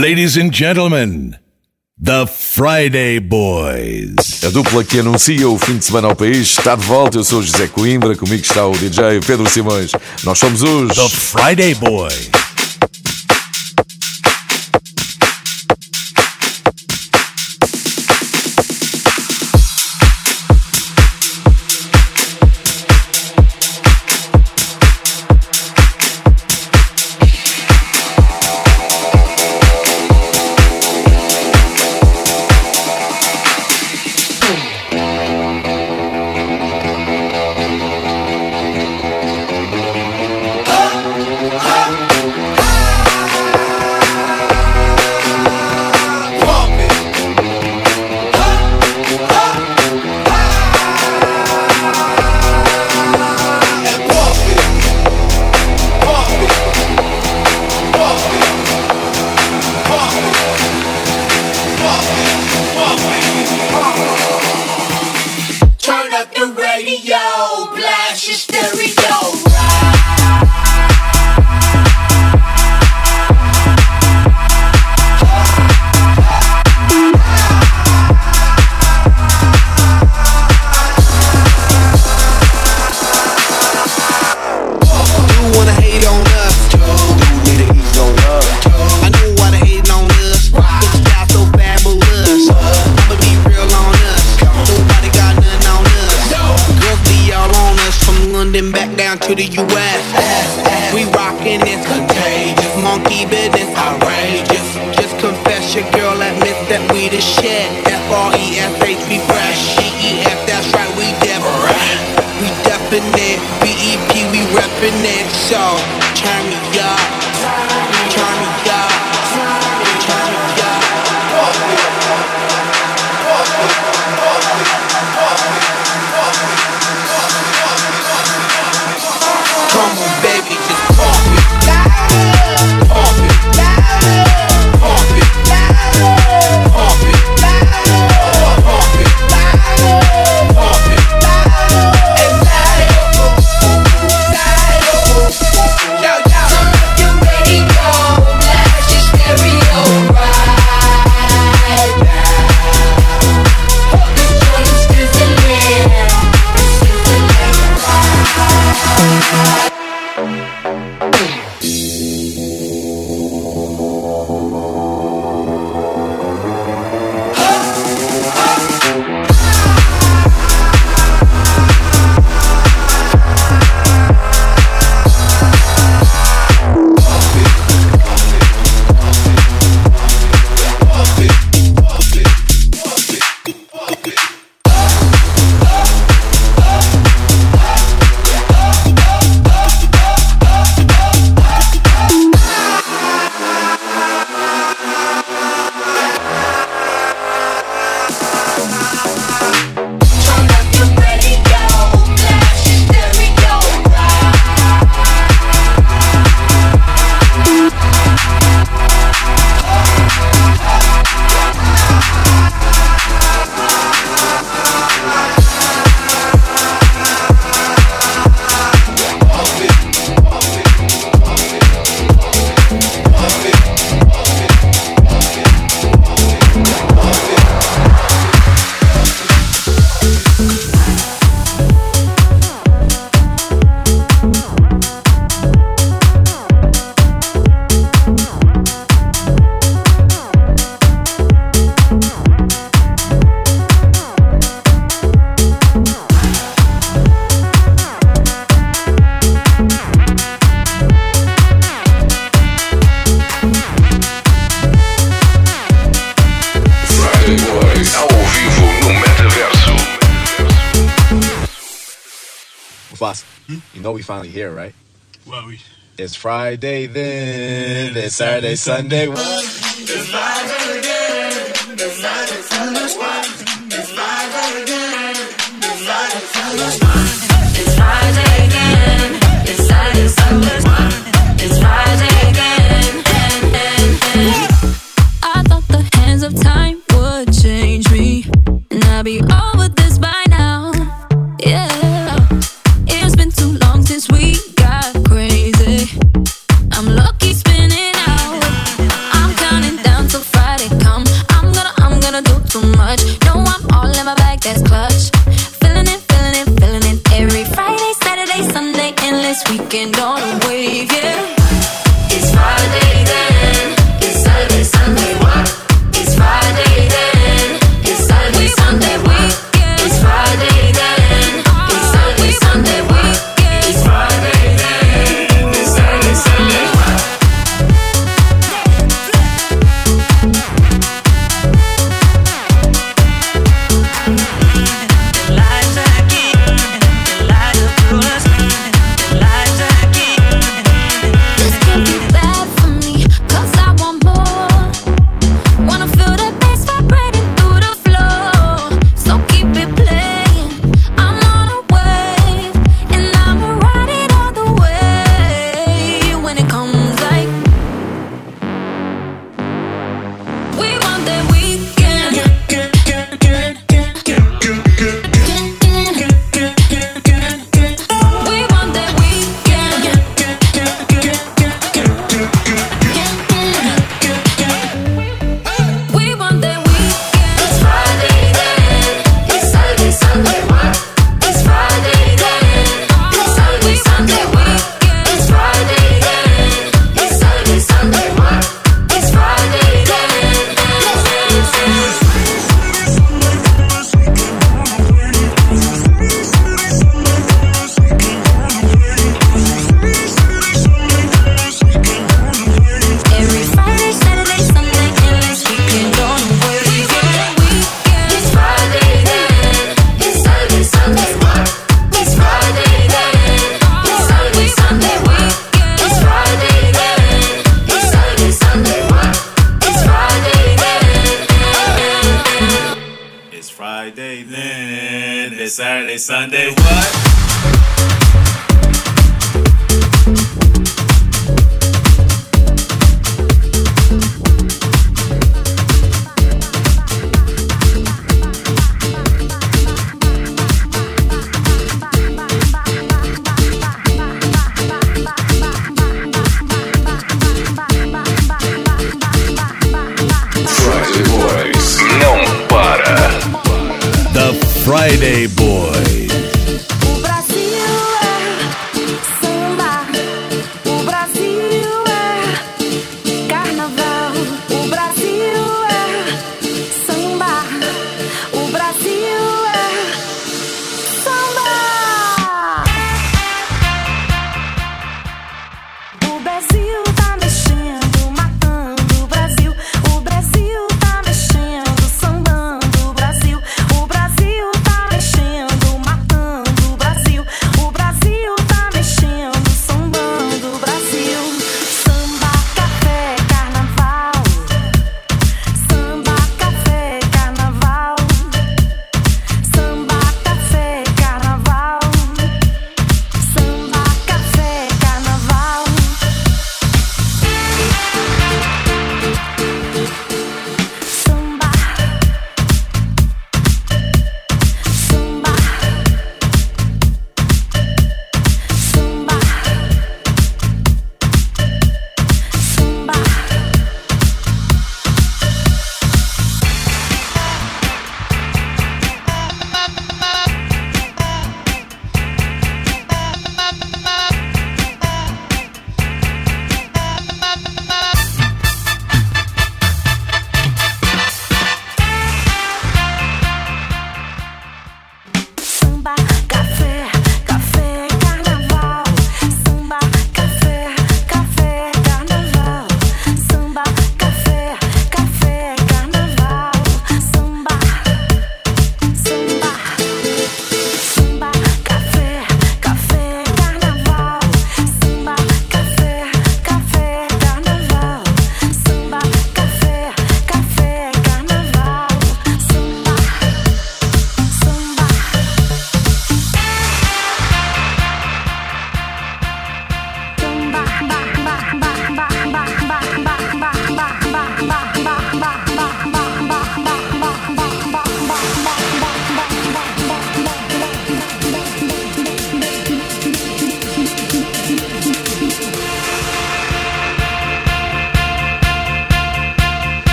Ladies and gentlemen, The Friday Boys. A dupla que anuncia o fim de semana ao país está de volta. Eu sou José Coimbra, comigo está o DJ Pedro Simões. Nós somos os The Friday Boys. down to the US. We rockin' it's contagious. Monkey business outrageous. Just confess your girl admit that we the shit. F R E S H we fresh. C.E.F. that's right we different. We definite. B E P we reppin' it. So turn me up. Friday then. It's Saturday, Sunday. One. It's Friday again. It's Friday, Sunday. It's Friday again. It's Friday, Sunday. It's. It's Saturday, Sunday. Friday again. I thought the hands of time would change me, and I'd be over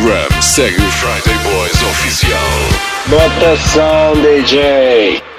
Instagram, segue o Friday Boys Oficial. Botação DJ.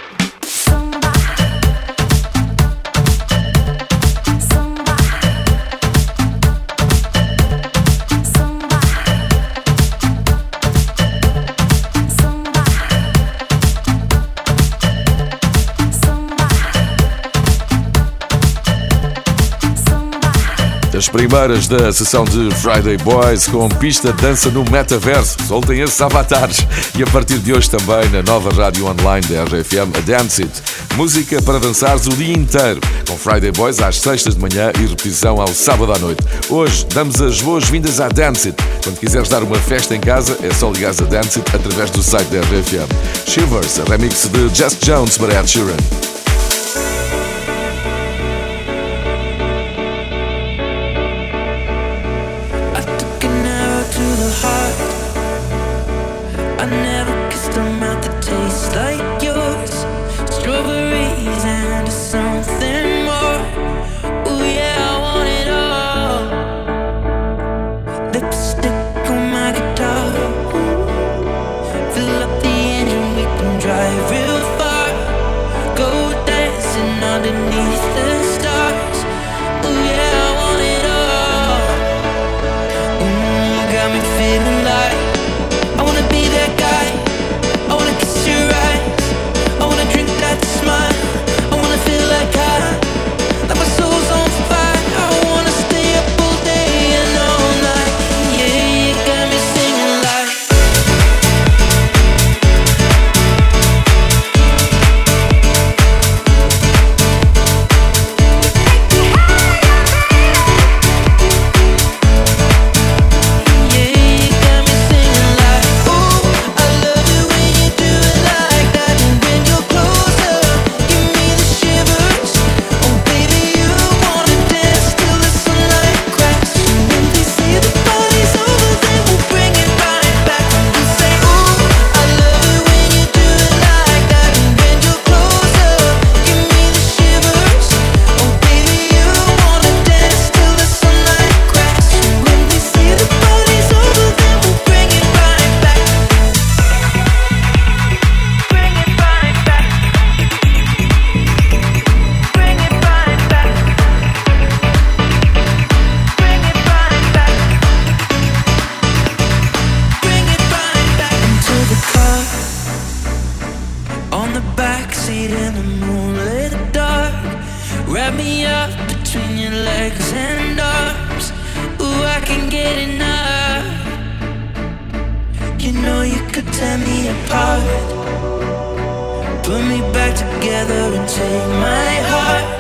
As primeiras da sessão de Friday Boys com pista dança no metaverso. Soltem esses avatares. E a partir de hoje também na nova rádio online da RFM, a Dance It. Música para dançares o dia inteiro. Com Friday Boys às sextas de manhã e repetição ao sábado à noite. Hoje damos as boas-vindas à Dance It. Quando quiseres dar uma festa em casa, é só ligar a Dance It através do site da RFM. Shivers, a remix de Just Jones para Ed Sheeran. seat in the moonlit dark. Wrap me up between your legs and arms. Ooh, I can get enough. You know you could tear me apart. Put me back together and take my heart.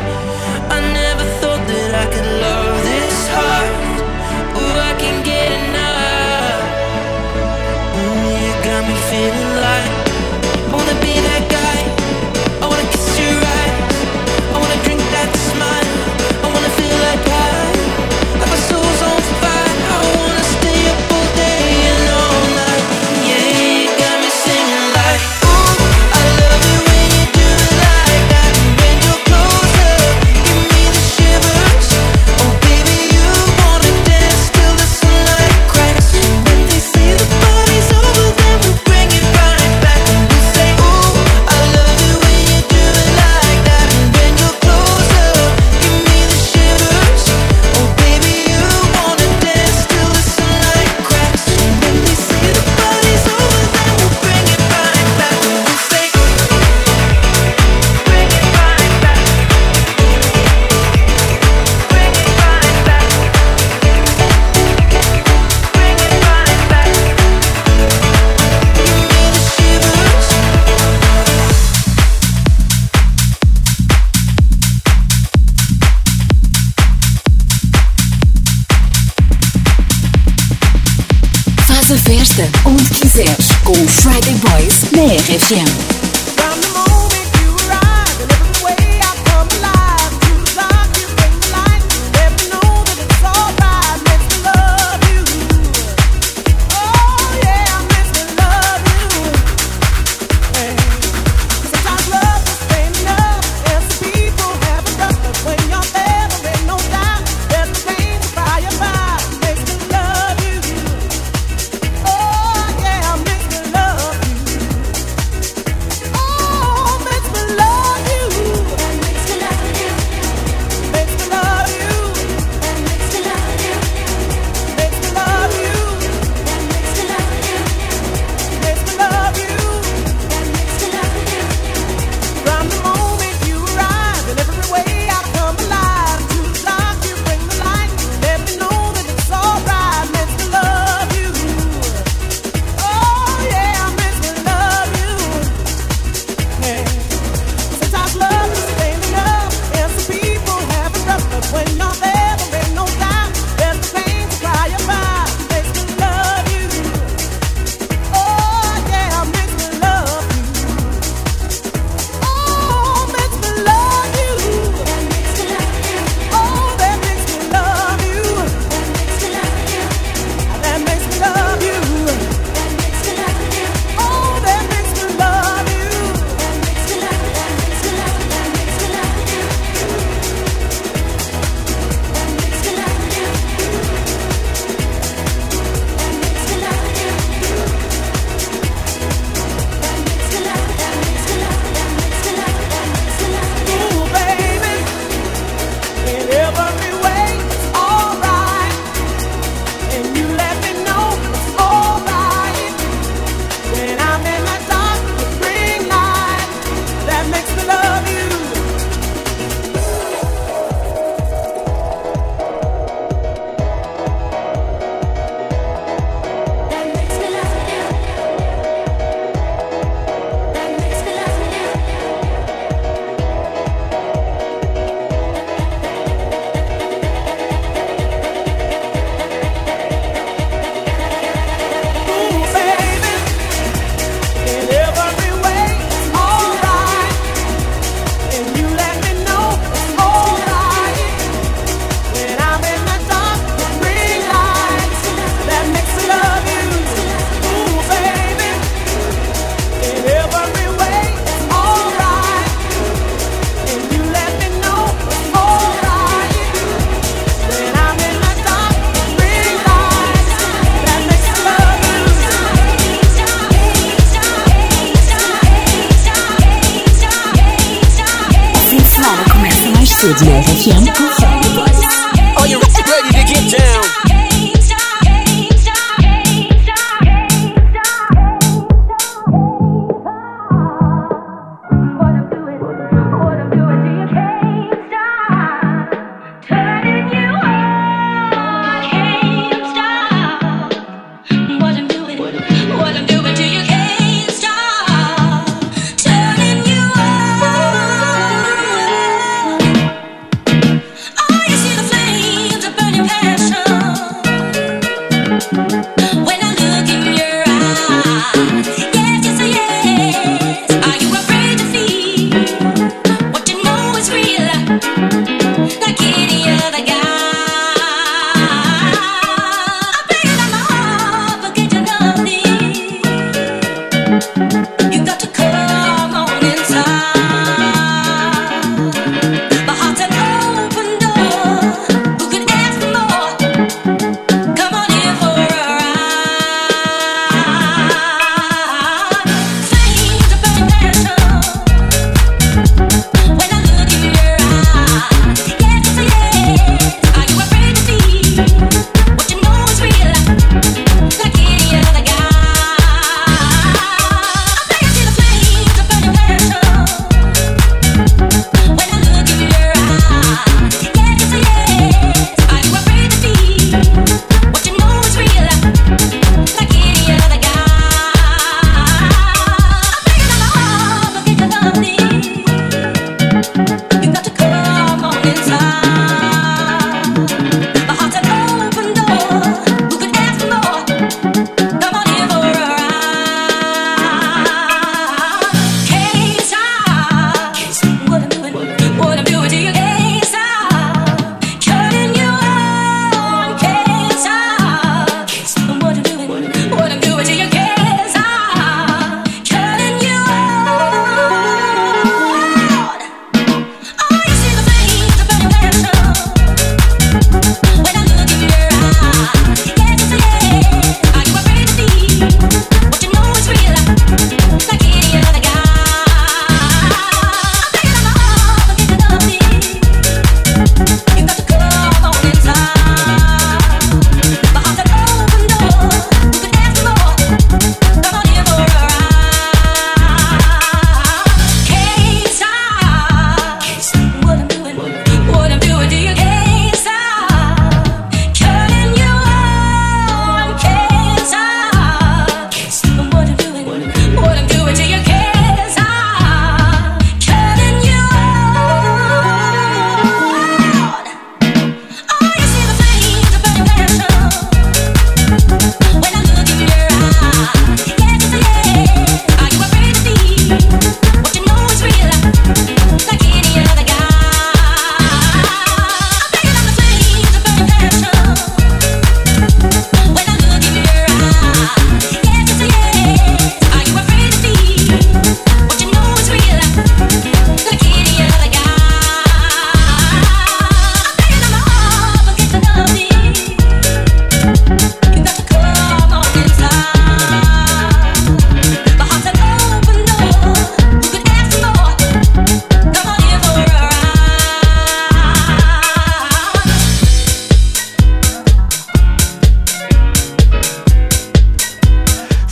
A festa onde quiseres com o Friday Boys na RFM.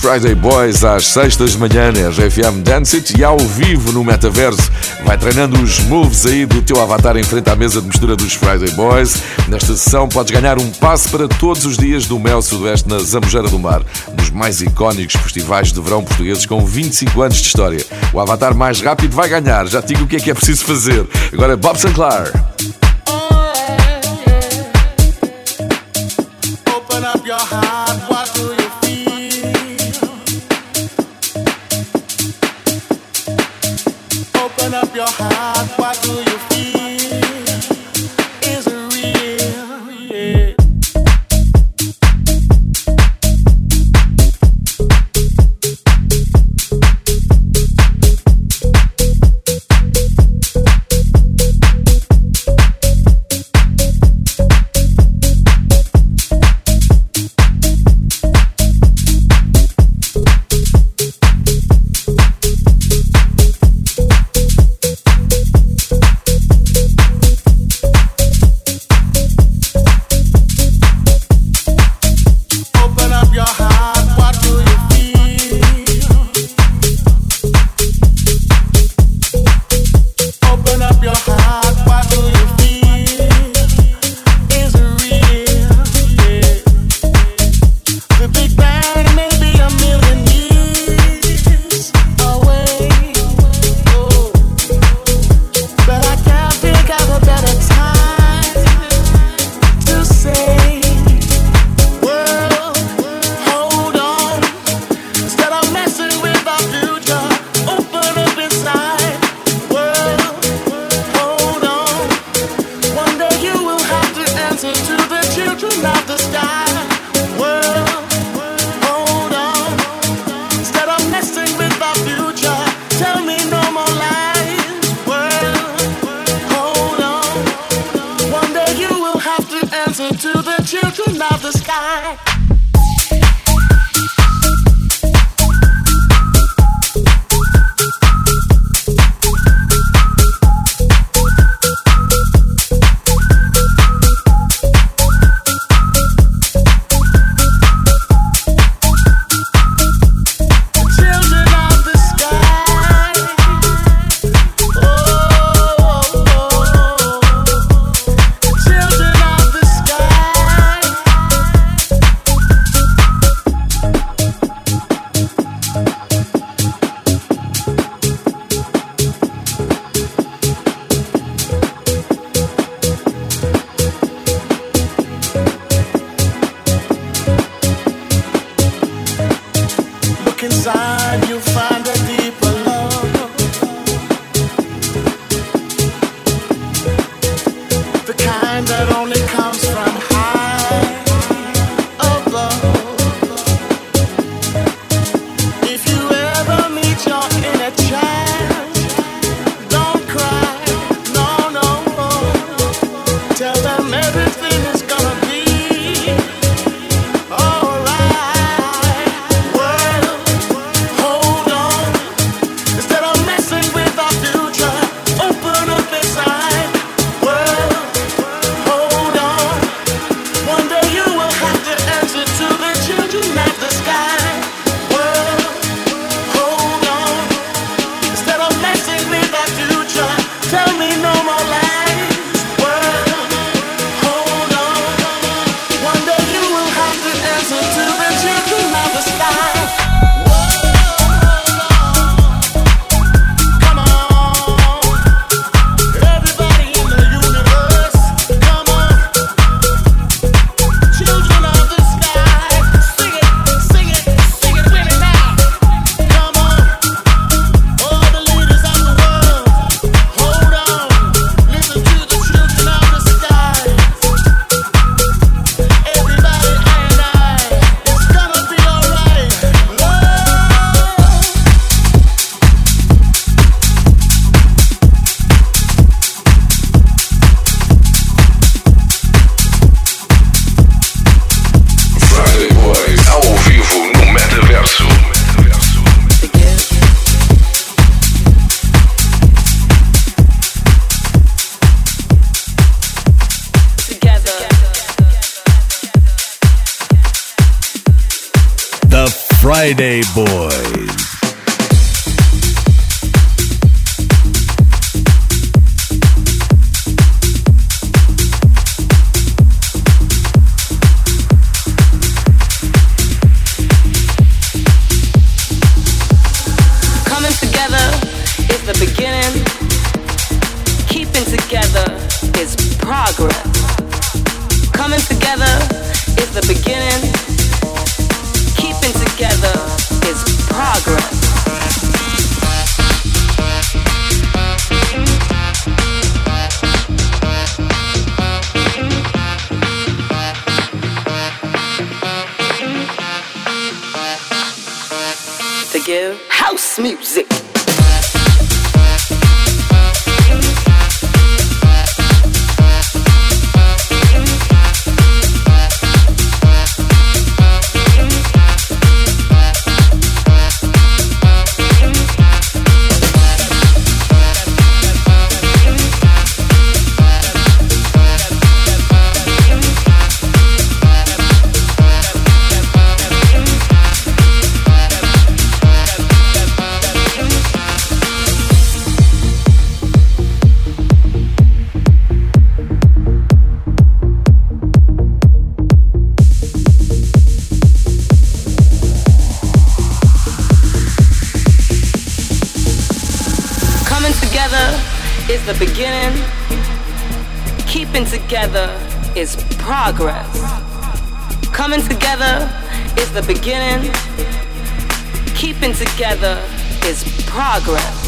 Friday Boys às sextas de manhã na RFM Dance It e ao vivo no metaverso. Vai treinando os moves aí do teu avatar em frente à mesa de mistura dos Friday Boys. Nesta sessão podes ganhar um passe para todos os dias do Mel Sudoeste na Zambujeira do Mar, dos mais icónicos festivais de verão portugueses com 25 anos de história. O avatar mais rápido vai ganhar, já te digo o que é que é preciso fazer. Agora Bob Sinclair. Yeah. progress. Coming together is the beginning. Keeping together is progress.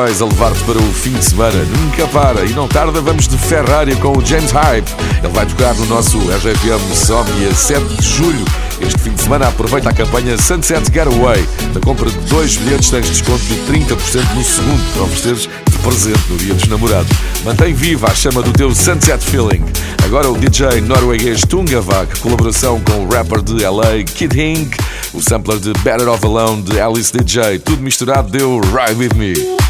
A levar-te para o fim de semana. Nunca para e não tarda, vamos de Ferrari com o James Hype. Ele vai tocar no nosso RGFM Somnia 7 de julho. Este fim de semana aproveita a campanha Sunset Getaway. Na compra de dois bilhetes tens desconto de 30% no segundo para ofereceres de presente no dia dos namorados. Mantém viva a chama do teu Sunset Feeling. Agora o DJ norueguês Tungavak, colaboração com o rapper de LA Kid Hink, o sampler de Better Off Alone de Alice DJ, tudo misturado deu Ride With Me.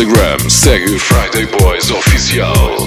Instagram, segue Friday Boys Oficial.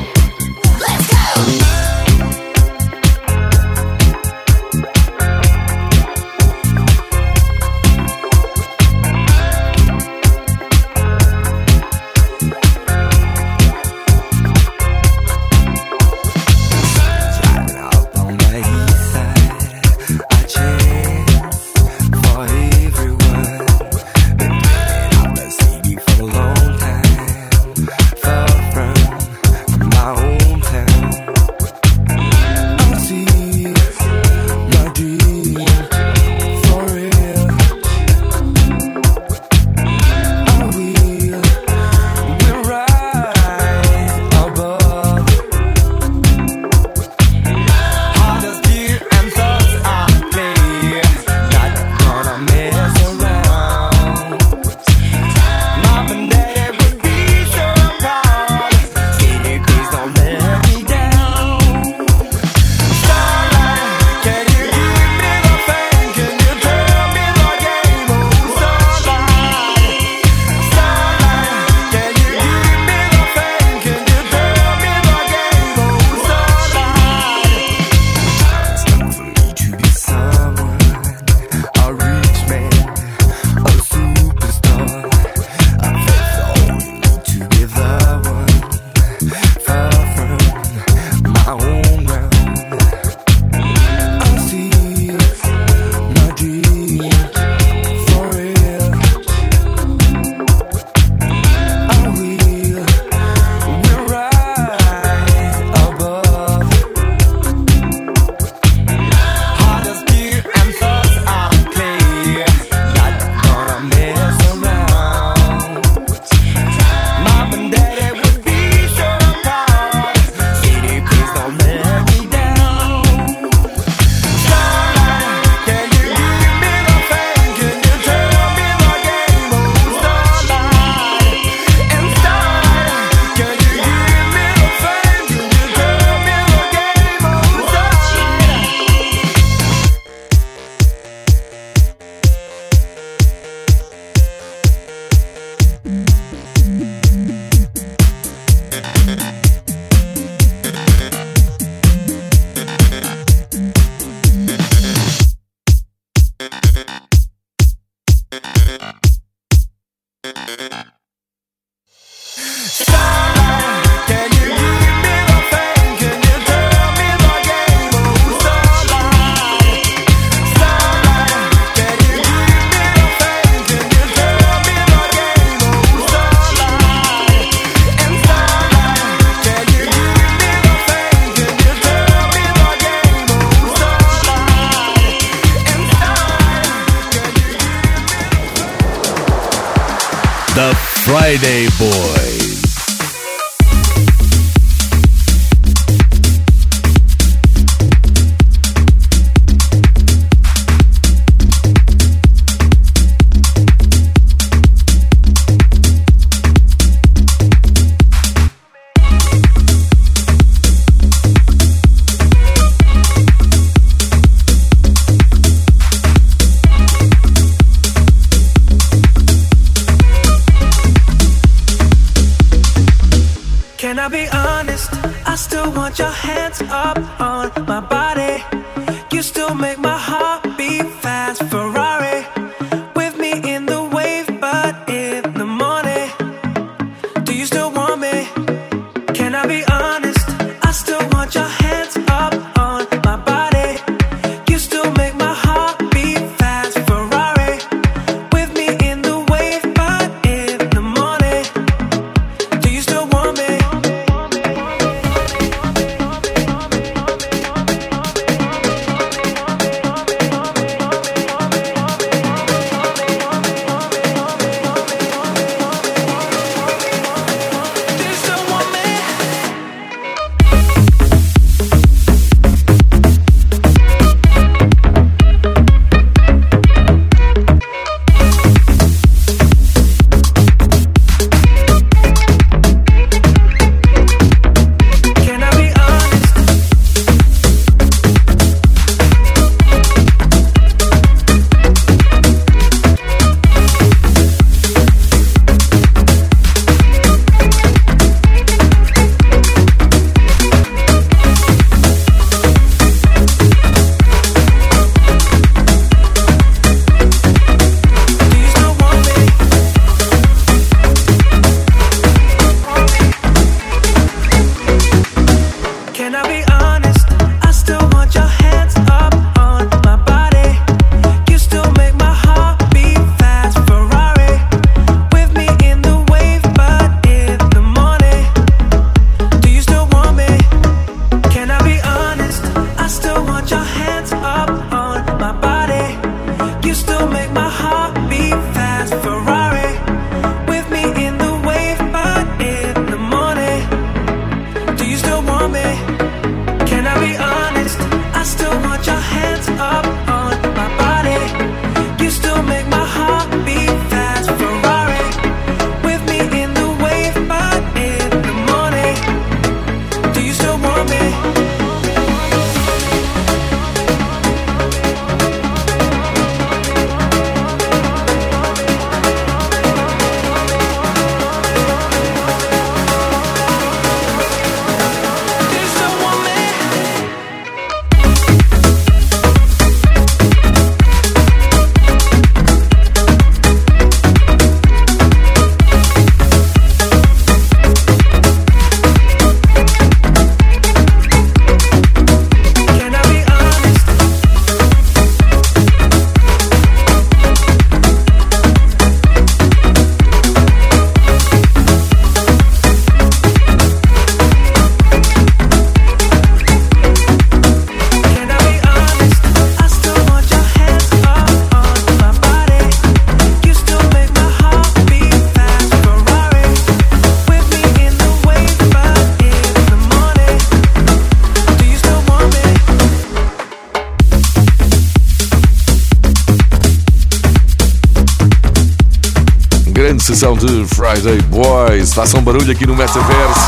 De Friday Boys. Façam barulho aqui no Metaverso.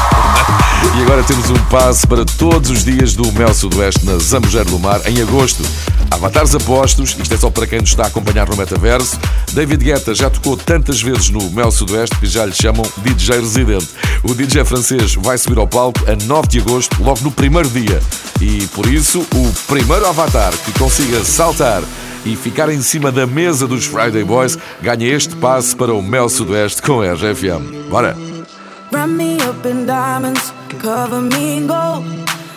E agora temos um passo para todos os dias do Mel Sudoeste na Zambujeira do Mar, em agosto. Avatares apostos, isto é só para quem nos está a acompanhar no metaverso. David Guetta já tocou tantas vezes no Mel Sudoeste que já lhe chamam DJ residente. O DJ francês vai subir ao palco a 9 de agosto, logo no primeiro dia. E por isso, o primeiro avatar que consiga saltar e ficar em cima da mesa dos Friday Boys ganha este passe para o Mel Sudoeste com a RFM. Bora! Run me up in diamonds, cover me in gold,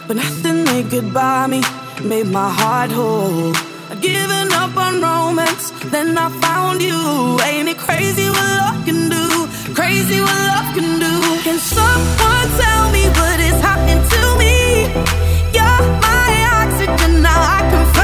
but nothing they could buy me made my heart whole. I'd given up on romance, then I found you. Ain't it crazy what love can do? Crazy what love can do. Can someone tell me what is happening to me? You're my oxygen, now I can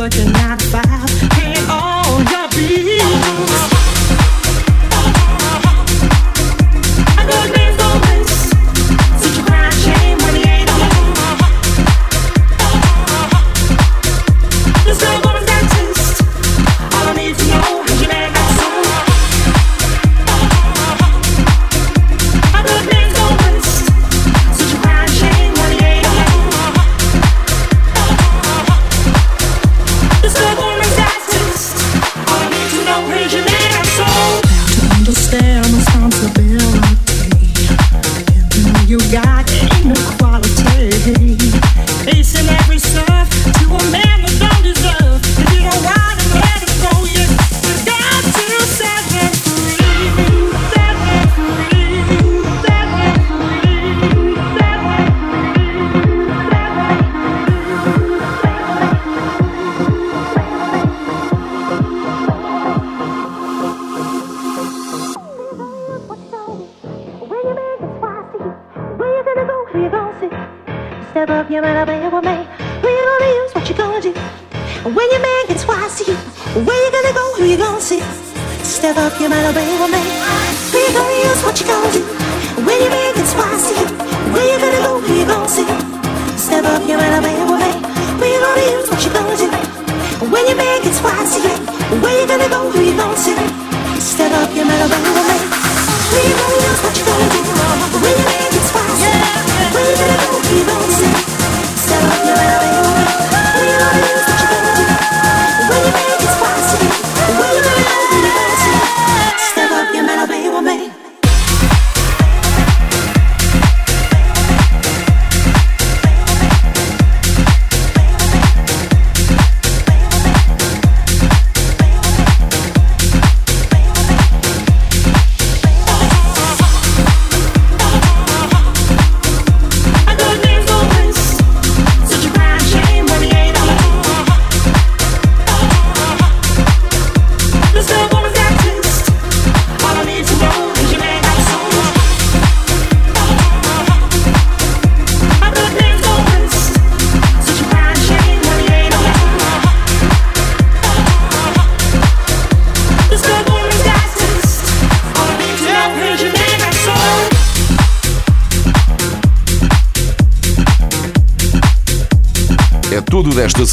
But you're not about.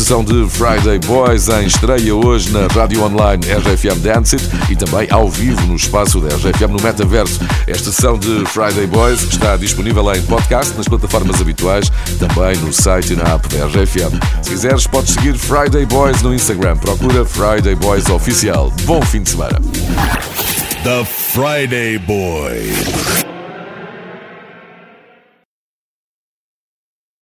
versão de Friday Boys em estreia hoje na rádio online RFM Dancet e também ao vivo no espaço da RFM no Metaverso. Esta sessão de Friday Boys está disponível em podcast nas plataformas habituais, também no site e na app da RFM. Se quiseres, podes seguir Friday Boys no Instagram. Procura Friday Boys Oficial. Bom fim de semana. The Friday Boys.